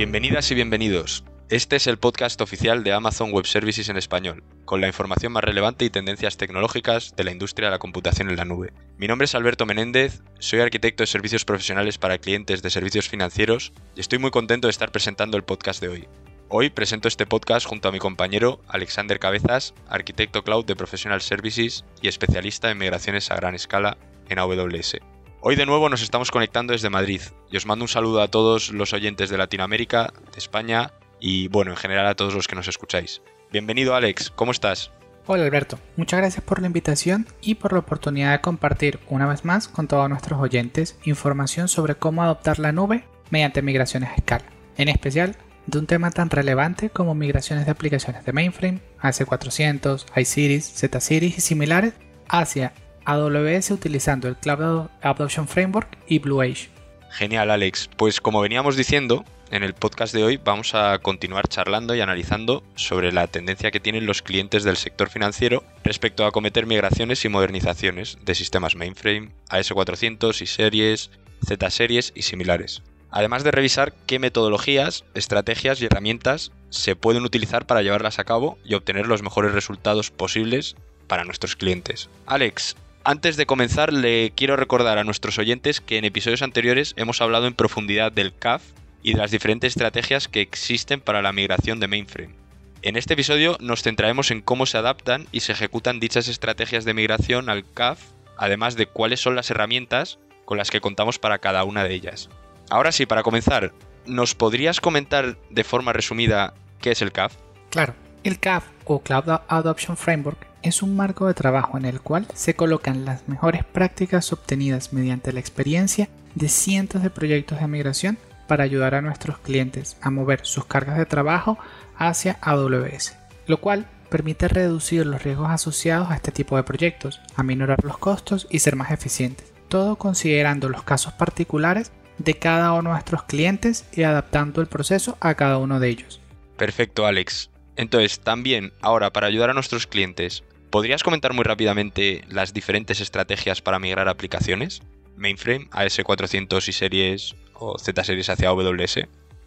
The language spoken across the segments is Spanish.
Bienvenidas y bienvenidos. Este es el podcast oficial de Amazon Web Services en español, con la información más relevante y tendencias tecnológicas de la industria de la computación en la nube. Mi nombre es Alberto Menéndez, soy arquitecto de servicios profesionales para clientes de servicios financieros y estoy muy contento de estar presentando el podcast de hoy. Hoy presento este podcast junto a mi compañero Alexander Cabezas, arquitecto cloud de Professional Services y especialista en migraciones a gran escala en AWS. Hoy de nuevo nos estamos conectando desde Madrid y os mando un saludo a todos los oyentes de Latinoamérica, de España y bueno, en general a todos los que nos escucháis. Bienvenido Alex, ¿cómo estás? Hola Alberto, muchas gracias por la invitación y por la oportunidad de compartir una vez más con todos nuestros oyentes información sobre cómo adoptar la nube mediante migraciones a escala, en especial de un tema tan relevante como migraciones de aplicaciones de mainframe, AC400, iSeries, Z-Series y similares hacia AWS utilizando el Cloud Adoption Framework y Blue Age. Genial, Alex. Pues como veníamos diciendo, en el podcast de hoy vamos a continuar charlando y analizando sobre la tendencia que tienen los clientes del sector financiero respecto a acometer migraciones y modernizaciones de sistemas mainframe, AS400 y series, Z-series y similares. Además de revisar qué metodologías, estrategias y herramientas se pueden utilizar para llevarlas a cabo y obtener los mejores resultados posibles para nuestros clientes. Alex, antes de comenzar, le quiero recordar a nuestros oyentes que en episodios anteriores hemos hablado en profundidad del CAF y de las diferentes estrategias que existen para la migración de mainframe. En este episodio nos centraremos en cómo se adaptan y se ejecutan dichas estrategias de migración al CAF, además de cuáles son las herramientas con las que contamos para cada una de ellas. Ahora sí, para comenzar, ¿nos podrías comentar de forma resumida qué es el CAF? Claro, el CAF o Cloud Adoption Framework es un marco de trabajo en el cual se colocan las mejores prácticas obtenidas mediante la experiencia de cientos de proyectos de migración para ayudar a nuestros clientes a mover sus cargas de trabajo hacia AWS, lo cual permite reducir los riesgos asociados a este tipo de proyectos, aminorar los costos y ser más eficientes, todo considerando los casos particulares de cada uno de nuestros clientes y adaptando el proceso a cada uno de ellos. Perfecto, Alex. Entonces, también, ahora, para ayudar a nuestros clientes, ¿podrías comentar muy rápidamente las diferentes estrategias para migrar aplicaciones? Mainframe, AS400 y series o Z series hacia AWS?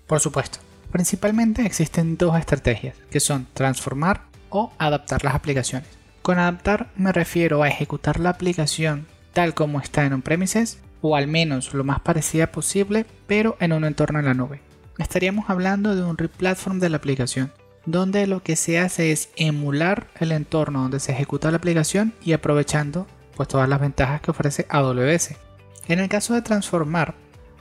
Por supuesto. Principalmente existen dos estrategias, que son transformar o adaptar las aplicaciones. Con adaptar me refiero a ejecutar la aplicación tal como está en on-premises o al menos lo más parecida posible, pero en un entorno en la nube. Estaríamos hablando de un replatform de la aplicación, donde lo que se hace es emular el entorno donde se ejecuta la aplicación y aprovechando pues todas las ventajas que ofrece AWS. En el caso de transformar,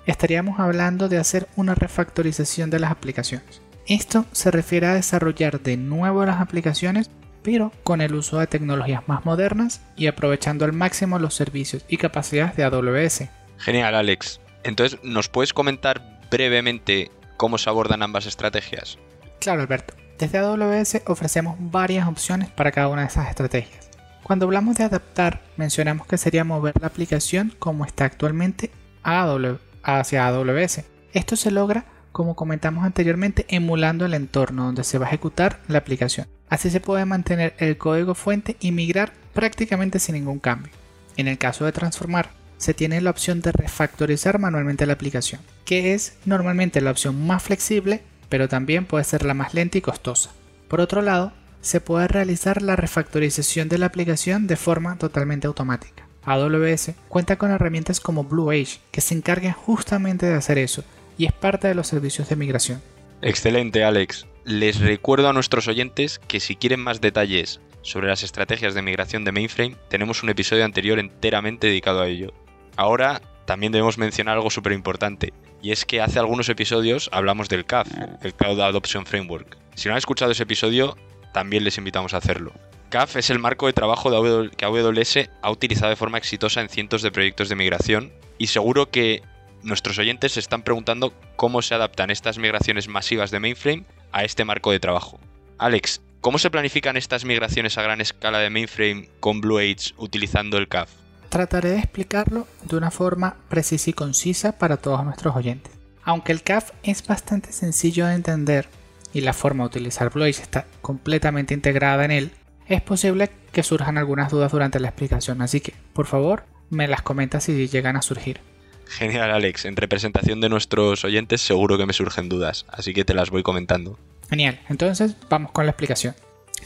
estaríamos hablando de hacer una refactorización de las aplicaciones. Esto se refiere a desarrollar de nuevo las aplicaciones, pero con el uso de tecnologías más modernas y aprovechando al máximo los servicios y capacidades de AWS. Genial, Alex. Entonces, ¿nos puedes comentar brevemente cómo se abordan ambas estrategias? Claro, Alberto. Desde AWS ofrecemos varias opciones para cada una de esas estrategias. Cuando hablamos de adaptar, mencionamos que sería mover la aplicación como está actualmente hacia AWS. Esto se logra, como comentamos anteriormente, emulando el entorno donde se va a ejecutar la aplicación. Así se puede mantener el código fuente y migrar prácticamente sin ningún cambio. En el caso de transformar, se tiene la opción de refactorizar manualmente la aplicación, que es normalmente la opción más flexible pero también puede ser la más lenta y costosa. Por otro lado, se puede realizar la refactorización de la aplicación de forma totalmente automática. AWS cuenta con herramientas como Blue Age que se encargan justamente de hacer eso y es parte de los servicios de migración. Excelente, Alex. Les recuerdo a nuestros oyentes que si quieren más detalles sobre las estrategias de migración de mainframe, tenemos un episodio anterior enteramente dedicado a ello. Ahora también debemos mencionar algo súper importante, y es que hace algunos episodios hablamos del CAF, el Cloud Adoption Framework. Si no han escuchado ese episodio, también les invitamos a hacerlo. CAF es el marco de trabajo que AWS ha utilizado de forma exitosa en cientos de proyectos de migración, y seguro que nuestros oyentes se están preguntando cómo se adaptan estas migraciones masivas de mainframe a este marco de trabajo. Alex, ¿cómo se planifican estas migraciones a gran escala de mainframe con Blue Age utilizando el CAF? Trataré de explicarlo de una forma precisa y concisa para todos nuestros oyentes. Aunque el CAF es bastante sencillo de entender y la forma de utilizar Blueage está completamente integrada en él, es posible que surjan algunas dudas durante la explicación, así que por favor me las comenta si llegan a surgir. Genial, Alex. En representación de nuestros oyentes seguro que me surgen dudas, así que te las voy comentando. Genial, entonces vamos con la explicación.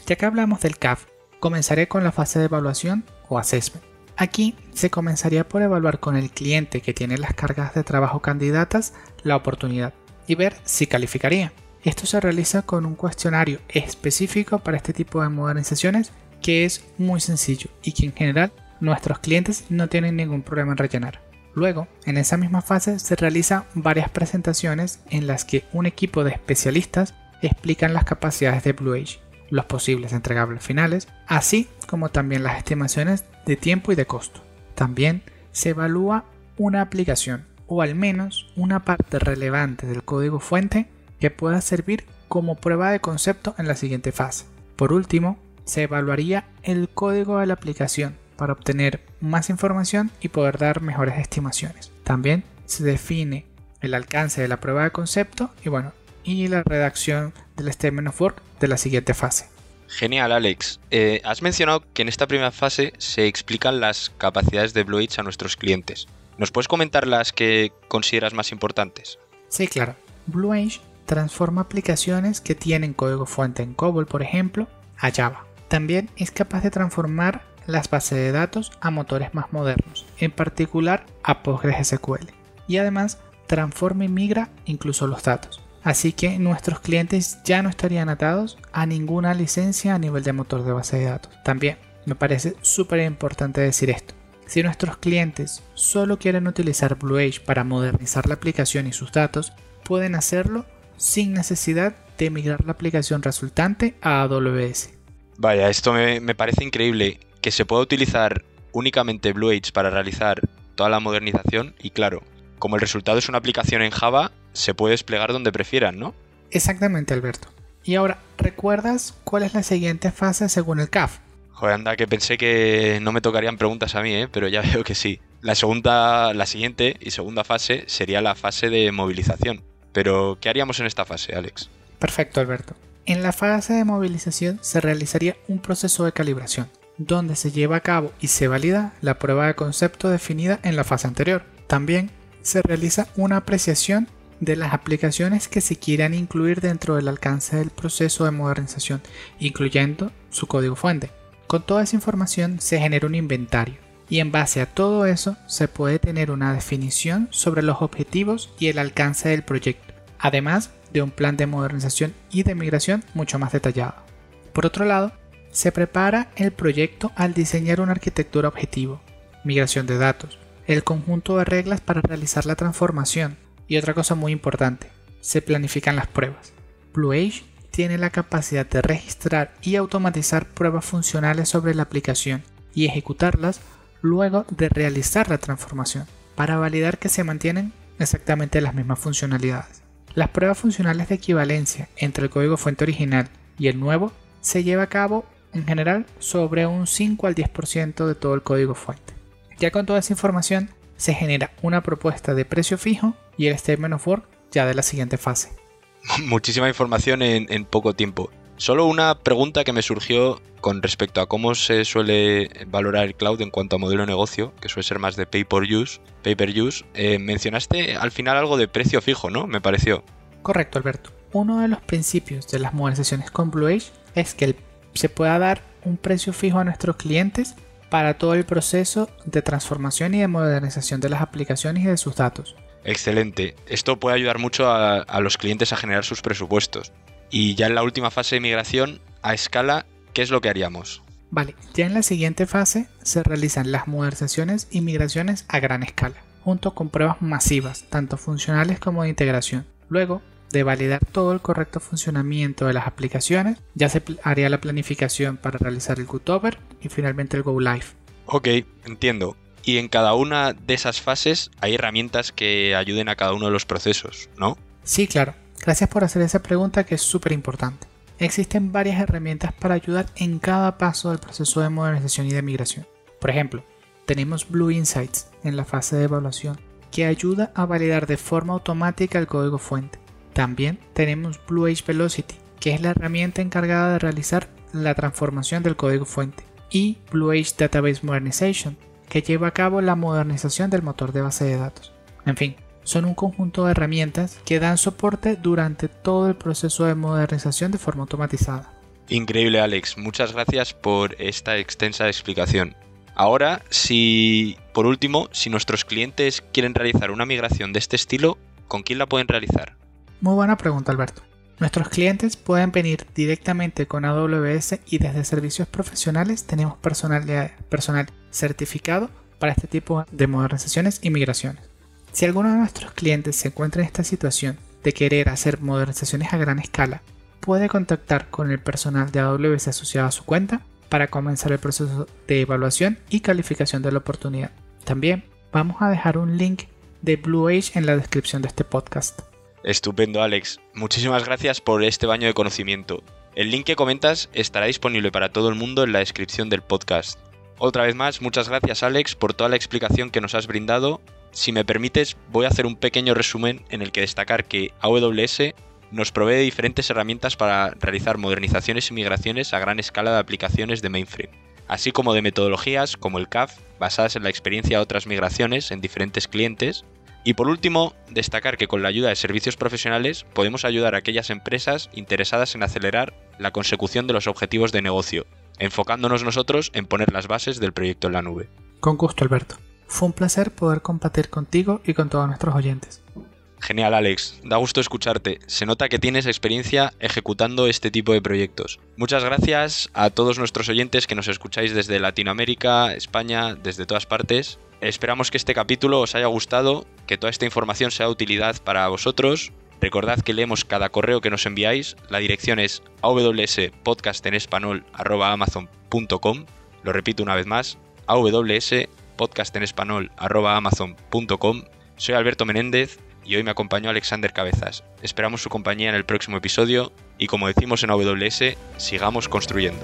Ya que hablamos del CAF, comenzaré con la fase de evaluación o assessment. Aquí se comenzaría por evaluar con el cliente que tiene las cargas de trabajo candidatas la oportunidad y ver si calificaría. Esto se realiza con un cuestionario específico para este tipo de modernizaciones que es muy sencillo y que en general nuestros clientes no tienen ningún problema en rellenar. Luego, en esa misma fase se realizan varias presentaciones en las que un equipo de especialistas explican las capacidades de Blue Age, los posibles entregables finales, así como también las estimaciones de tiempo y de costo. También se evalúa una aplicación o al menos una parte relevante del código fuente que pueda servir como prueba de concepto en la siguiente fase. Por último, se evaluaría el código de la aplicación para obtener más información y poder dar mejores estimaciones. También se define el alcance de la prueba de concepto y bueno, y la redacción del statement of work de la siguiente fase. Genial, Alex. Eh, has mencionado que en esta primera fase se explican las capacidades de Blue a nuestros clientes. ¿Nos puedes comentar las que consideras más importantes? Sí, claro. Blue transforma aplicaciones que tienen código fuente en COBOL, por ejemplo, a Java. También es capaz de transformar las bases de datos a motores más modernos, en particular a PostgreSQL. Y además transforma y migra incluso los datos. Así que nuestros clientes ya no estarían atados a ninguna licencia a nivel de motor de base de datos. También me parece súper importante decir esto. Si nuestros clientes solo quieren utilizar Blue para modernizar la aplicación y sus datos, pueden hacerlo sin necesidad de migrar la aplicación resultante a AWS. Vaya, esto me, parece increíble que se pueda utilizar únicamente Blue Age para realizar toda la modernización y claro, como el resultado es una aplicación en Java, se puede desplegar donde prefieran, ¿no? Exactamente, Alberto. Y ahora, ¿recuerdas cuál es la siguiente fase según el CAF? Joder, anda, que pensé que no me tocarían preguntas a mí, ¿eh? pero ya veo que sí. La segunda, la siguiente y segunda fase sería la fase de movilización. Pero, ¿qué haríamos en esta fase, Alex? Perfecto, Alberto. En la fase de movilización se realizaría un proceso de calibración, donde se lleva a cabo y se valida la prueba de concepto definida en la fase anterior. También se realiza una apreciación de las aplicaciones que se quieran incluir dentro del alcance del proceso de modernización, incluyendo su código fuente. Con toda esa información se genera un inventario y en base a todo eso se puede tener una definición sobre los objetivos y el alcance del proyecto, además de un plan de modernización y de migración mucho más detallado. Por otro lado, se prepara el proyecto al diseñar una arquitectura objetivo, migración de datos, el conjunto de reglas para realizar la transformación y otra cosa muy importante, se planifican las pruebas. Blue Age tiene la capacidad de registrar y automatizar pruebas funcionales sobre la aplicación y ejecutarlas luego de realizar la transformación para validar que se mantienen exactamente las mismas funcionalidades. Las pruebas funcionales de equivalencia entre el código fuente original y el nuevo se lleva a cabo en general sobre un 5 al 10% de todo el código fuente. Ya con toda esa información se genera una propuesta de precio fijo y el statement of work ya de la siguiente fase. Muchísima información en, poco tiempo. Solo una pregunta que me surgió con respecto a cómo se suele valorar el cloud en cuanto a modelo de negocio, que suele ser más de pay per use. Pay per use. Eh, mencionaste al final algo de precio fijo, ¿no? Me pareció. Correcto, Alberto. Uno de los principios de las modernizaciones con Blue Age es que se pueda dar un precio fijo a nuestros clientes para todo el proceso de transformación y de modernización de las aplicaciones y de sus datos. Excelente. Esto puede ayudar mucho a, los clientes a generar sus presupuestos. Y ya en la última fase de migración, a escala, ¿qué es lo que haríamos? Vale, ya en la siguiente fase se realizan las modernizaciones y migraciones a gran escala, junto con pruebas masivas, tanto funcionales como de integración. Luego, de validar todo el correcto funcionamiento de las aplicaciones, ya se haría la planificación para realizar el cutover y finalmente el go live. Ok, entiendo. Y en cada una de esas fases hay herramientas que ayuden a cada uno de los procesos, ¿no? Sí, claro. Gracias por hacer esa pregunta que es súper importante. Existen varias herramientas para ayudar en cada paso del proceso de modernización y de migración. Por ejemplo, tenemos Blue Insights en la fase de evaluación, que ayuda a validar de forma automática el código fuente. También tenemos Blue Age Velocity, que es la herramienta encargada de realizar la transformación del código fuente, y Blue Database Modernization, que lleva a cabo la modernización del motor de base de datos. En fin, son un conjunto de herramientas que dan soporte durante todo el proceso de modernización de forma automatizada. Increíble Alex, muchas gracias por esta extensa explicación. Ahora, si por último, si nuestros clientes quieren realizar una migración de este estilo, ¿con quién la pueden realizar? Muy buena pregunta Alberto. Nuestros clientes pueden venir directamente con AWS y desde servicios profesionales tenemos personal, personal certificado para este tipo de modernizaciones y migraciones. Si alguno de nuestros clientes se encuentra en esta situación de querer hacer modernizaciones a gran escala, puede contactar con el personal de AWS asociado a su cuenta para comenzar el proceso de evaluación y calificación de la oportunidad. También vamos a dejar un link de Blue Age en la descripción de este podcast. Estupendo, Alex. Muchísimas gracias por este baño de conocimiento. El link que comentas estará disponible para todo el mundo en la descripción del podcast. Otra vez más, muchas gracias, Alex, por toda la explicación que nos has brindado. Si me permites, voy a hacer un pequeño resumen en el que destacar que AWS nos provee diferentes herramientas para realizar modernizaciones y migraciones a gran escala de aplicaciones de mainframe, así como de metodologías como el CAF, basadas en la experiencia de otras migraciones en diferentes clientes. Y por último, destacar que con la ayuda de servicios profesionales podemos ayudar a aquellas empresas interesadas en acelerar la consecución de los objetivos de negocio, enfocándonos nosotros en poner las bases del proyecto en la nube. Con gusto, Alberto. Fue un placer poder compartir contigo y con todos nuestros oyentes. Genial, Alex. Da gusto escucharte. Se nota que tienes experiencia ejecutando este tipo de proyectos. Muchas gracias a todos nuestros oyentes que nos escucháis desde Latinoamérica, España, desde todas partes. Esperamos que este capítulo os haya gustado, que toda esta información sea de utilidad para vosotros. Recordad que leemos cada correo que nos enviáis. La dirección es awspodcastenespanol.amazon.com. Lo repito una vez más, awspodcastenespanol.amazon.com. Soy Alberto Menéndez y hoy me acompañó Alexander Cabezas. Esperamos su compañía en el próximo episodio y como decimos en AWS, sigamos construyendo.